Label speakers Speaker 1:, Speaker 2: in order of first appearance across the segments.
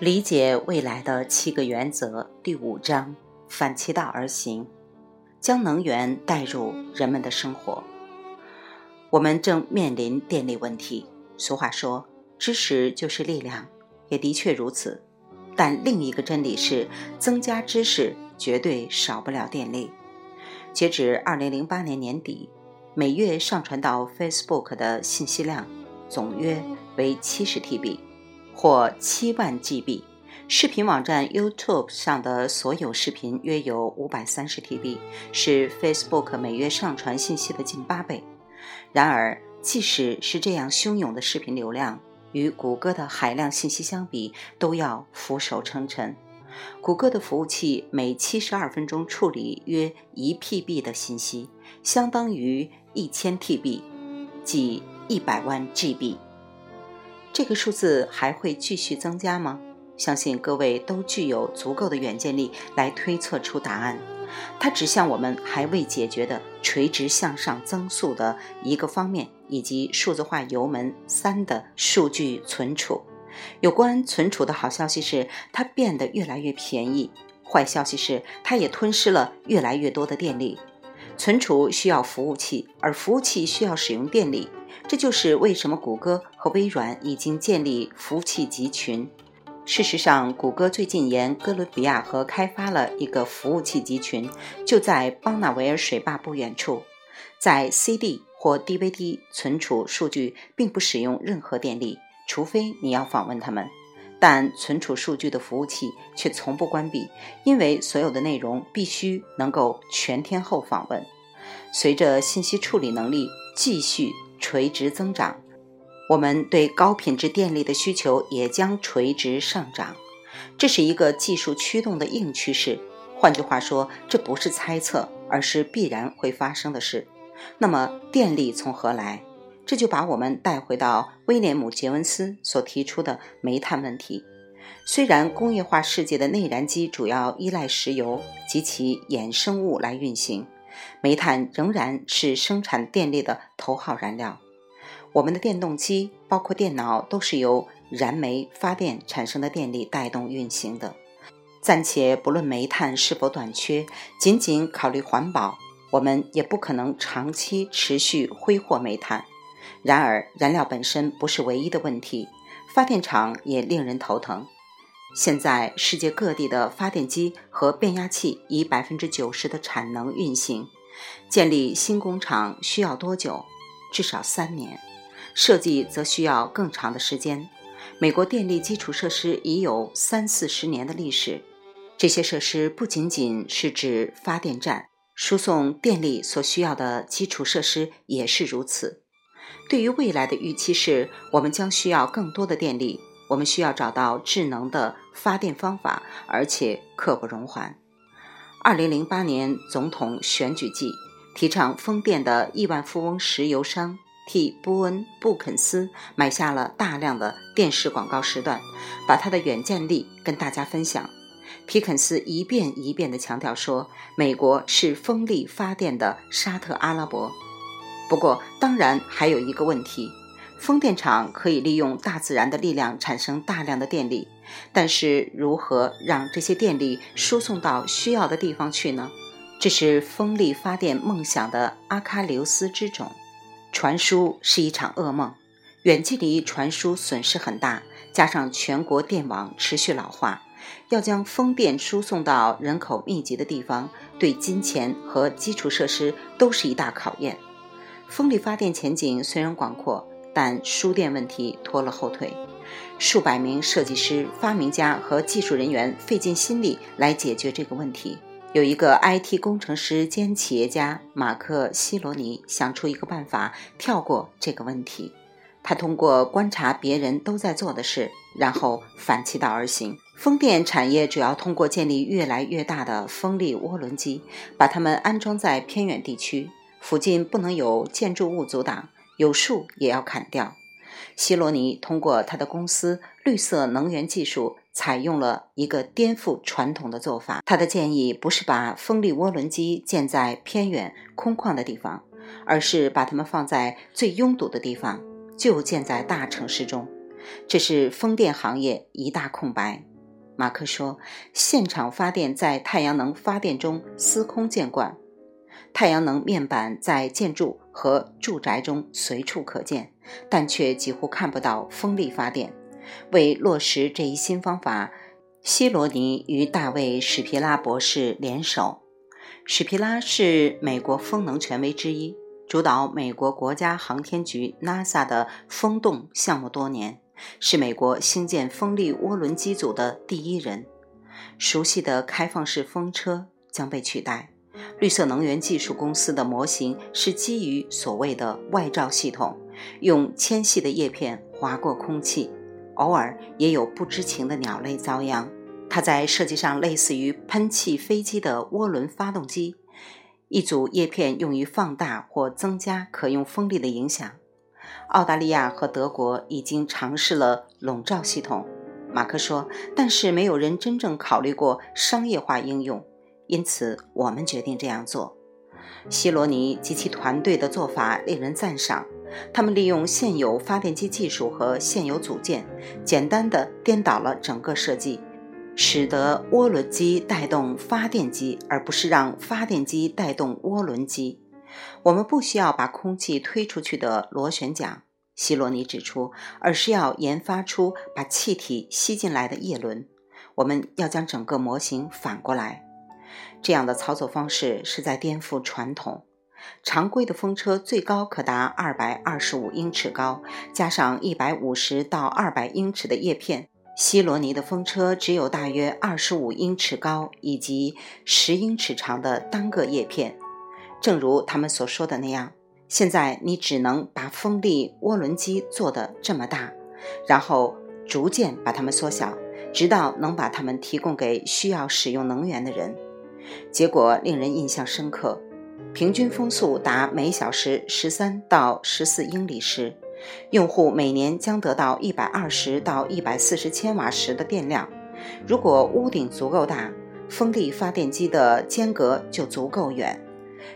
Speaker 1: 理解未来的七个原则第五章：反其道而行，将能源带入人们的生活。我们正面临电力问题。俗话说：“知识就是力量”，也的确如此。但另一个真理是，增加知识绝对少不了电力。截止二零零八年年底，每月上传到 Facebook 的信息量总约为七十 TB。或七万 GB，视频网站 YouTube 上的所有视频约有五百三十 TB，是 Facebook 每月上传信息的近八倍。然而，即使是这样汹涌的视频流量，与谷歌的海量信息相比，都要俯首称臣。谷歌的服务器每七十二分钟处理约一 PB 的信息，相当于一千 TB，即一百万 GB。这个数字还会继续增加吗？相信各位都具有足够的远见力来推测出答案。它指向我们还未解决的垂直向上增速的一个方面，以及数字化油门三的数据存储。有关存储的好消息是，它变得越来越便宜；坏消息是，它也吞噬了越来越多的电力。存储需要服务器，而服务器需要使用电力。这就是为什么谷歌和微软已经建立服务器集群。事实上，谷歌最近沿哥伦比亚河开发了一个服务器集群，就在邦纳维尔水坝不远处。在 CD 或 DVD 存储数据并不使用任何电力，除非你要访问它们。但存储数据的服务器却从不关闭，因为所有的内容必须能够全天候访问。随着信息处理能力继续。垂直增长，我们对高品质电力的需求也将垂直上涨。这是一个技术驱动的硬趋势。换句话说，这不是猜测，而是必然会发生的事。那么，电力从何来？这就把我们带回到威廉姆·杰文斯所提出的煤炭问题。虽然工业化世界的内燃机主要依赖石油及其衍生物来运行。煤炭仍然是生产电力的头号燃料。我们的电动机，包括电脑，都是由燃煤发电产生的电力带动运行的。暂且不论煤炭是否短缺，仅仅考虑环保，我们也不可能长期持续挥霍煤炭。然而，燃料本身不是唯一的问题，发电厂也令人头疼。现在，世界各地的发电机和变压器以百分之九十的产能运行。建立新工厂需要多久？至少三年。设计则需要更长的时间。美国电力基础设施已有三四十年的历史。这些设施不仅仅是指发电站，输送电力所需要的基础设施也是如此。对于未来的预期是，我们将需要更多的电力。我们需要找到智能的发电方法，而且刻不容缓。二零零八年总统选举季，提倡风电的亿万富翁石油商替波恩·布肯斯买下了大量的电视广告时段，把他的远见力跟大家分享。皮肯斯一遍一遍地强调说：“美国是风力发电的沙特阿拉伯。”不过，当然还有一个问题。风电场可以利用大自然的力量产生大量的电力，但是如何让这些电力输送到需要的地方去呢？这是风力发电梦想的阿喀琉斯之种。传输是一场噩梦，远距离传输损失很大，加上全国电网持续老化，要将风电输送到人口密集的地方，对金钱和基础设施都是一大考验。风力发电前景虽然广阔。但输电问题拖了后腿，数百名设计师、发明家和技术人员费尽心力来解决这个问题。有一个 IT 工程师兼企业家马克·希罗尼想出一个办法，跳过这个问题。他通过观察别人都在做的事，然后反其道而行。风电产业主要通过建立越来越大的风力涡轮机，把它们安装在偏远地区，附近不能有建筑物阻挡。有树也要砍掉。希罗尼通过他的公司绿色能源技术，采用了一个颠覆传统的做法。他的建议不是把风力涡轮机建在偏远空旷的地方，而是把它们放在最拥堵的地方，就建在大城市中。这是风电行业一大空白。马克说：“现场发电在太阳能发电中司空见惯，太阳能面板在建筑和住宅中随处可见，但却几乎看不到风力发电。为落实这一新方法，希罗尼与大卫·史皮拉博士联手。史皮拉是美国风能权威之一，主导美国国家航天局 NASA 的风洞项目多年。”是美国兴建风力涡轮机组的第一人。熟悉的开放式风车将被取代。绿色能源技术公司的模型是基于所谓的外罩系统，用纤细的叶片划过空气，偶尔也有不知情的鸟类遭殃。它在设计上类似于喷气飞机的涡轮发动机，一组叶片用于放大或增加可用风力的影响。澳大利亚和德国已经尝试了笼罩系统，马克说，但是没有人真正考虑过商业化应用，因此我们决定这样做。希罗尼及其团队的做法令人赞赏，他们利用现有发电机技术和现有组件，简单的颠倒了整个设计，使得涡轮机带动发电机，而不是让发电机带动涡轮机。我们不需要把空气推出去的螺旋桨，希罗尼指出，而是要研发出把气体吸进来的叶轮。我们要将整个模型反过来。这样的操作方式是在颠覆传统。常规的风车最高可达二百二十五英尺高，加上一百五十到二百英尺的叶片。希罗尼的风车只有大约二十五英尺高以及十英尺长的单个叶片。正如他们所说的那样，现在你只能把风力涡轮机做得这么大，然后逐渐把它们缩小，直到能把它们提供给需要使用能源的人。结果令人印象深刻，平均风速达每小时十三到十四英里时，用户每年将得到一百二十到一百四十千瓦时的电量。如果屋顶足够大，风力发电机的间隔就足够远。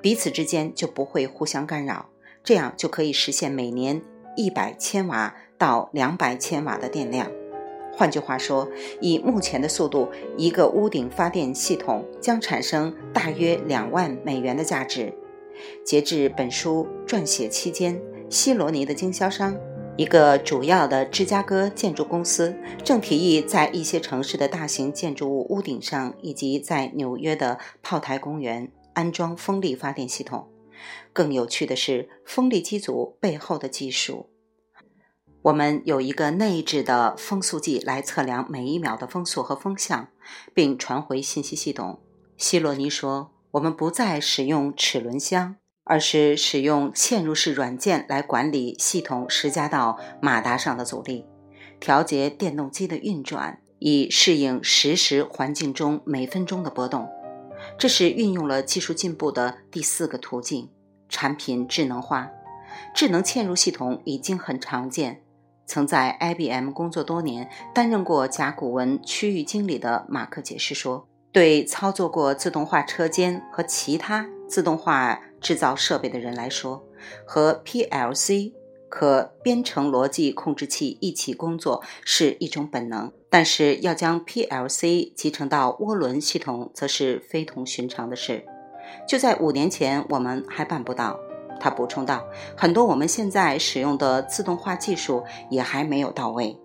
Speaker 1: 彼此之间就不会互相干扰，这样就可以实现每年一百千瓦到两百千瓦的电量。换句话说，以目前的速度，一个屋顶发电系统将产生大约两万美元的价值。截至本书撰写期间，希罗尼的经销商，一个主要的芝加哥建筑公司，正提议在一些城市的大型建筑物屋顶上，以及在纽约的炮台公园。安装风力发电系统。更有趣的是，风力机组背后的技术。我们有一个内置的风速计来测量每一秒的风速和风向，并传回信息系统。希罗尼说：“我们不再使用齿轮箱，而是使用嵌入式软件来管理系统施加到马达上的阻力，调节电动机的运转，以适应实时环境中每分钟的波动。”这是运用了技术进步的第四个途径——产品智能化。智能嵌入系统已经很常见。曾在 IBM 工作多年、担任过甲骨文区域经理的马克解释说：“对操作过自动化车间和其他自动化制造设备的人来说，和 PLC。”可编程逻辑控制器一起工作是一种本能，但是要将 PLC 集成到涡轮系统则是非同寻常的事。就在五年前，我们还办不到。他补充道：“很多我们现在使用的自动化技术也还没有到位。”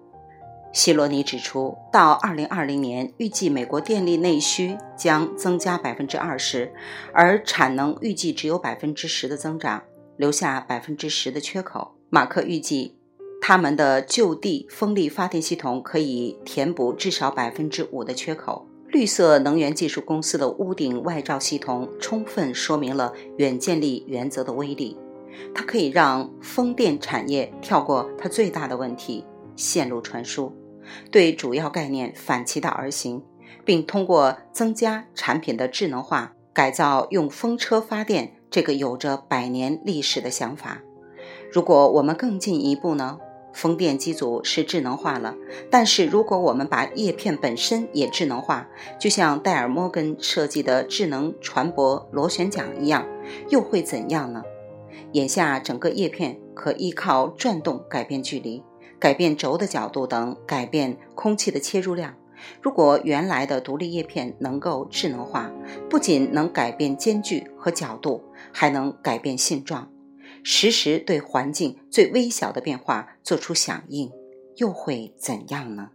Speaker 1: 希罗尼指出，到2020年，预计美国电力内需将增加百分之二十，而产能预计只有百分之十的增长，留下百分之十的缺口。马克预计，他们的就地风力发电系统可以填补至少百分之五的缺口。绿色能源技术公司的屋顶外罩系统充分说明了远见力原则的威力。它可以让风电产业跳过它最大的问题——线路传输，对主要概念反其道而行，并通过增加产品的智能化，改造用风车发电这个有着百年历史的想法。如果我们更进一步呢？风电机组是智能化了，但是如果我们把叶片本身也智能化，就像戴尔摩根设计的智能船舶螺旋桨一样，又会怎样呢？眼下整个叶片可依靠转动改变距离，改变轴的角度等，改变空气的切入量。如果原来的独立叶片能够智能化，不仅能改变间距和角度，还能改变性状，实时对环境最微小的变化做出响应，又会怎样呢？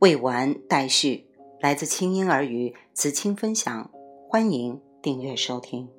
Speaker 1: 未完待续，来自清音儿语子青分享，欢迎订阅收听。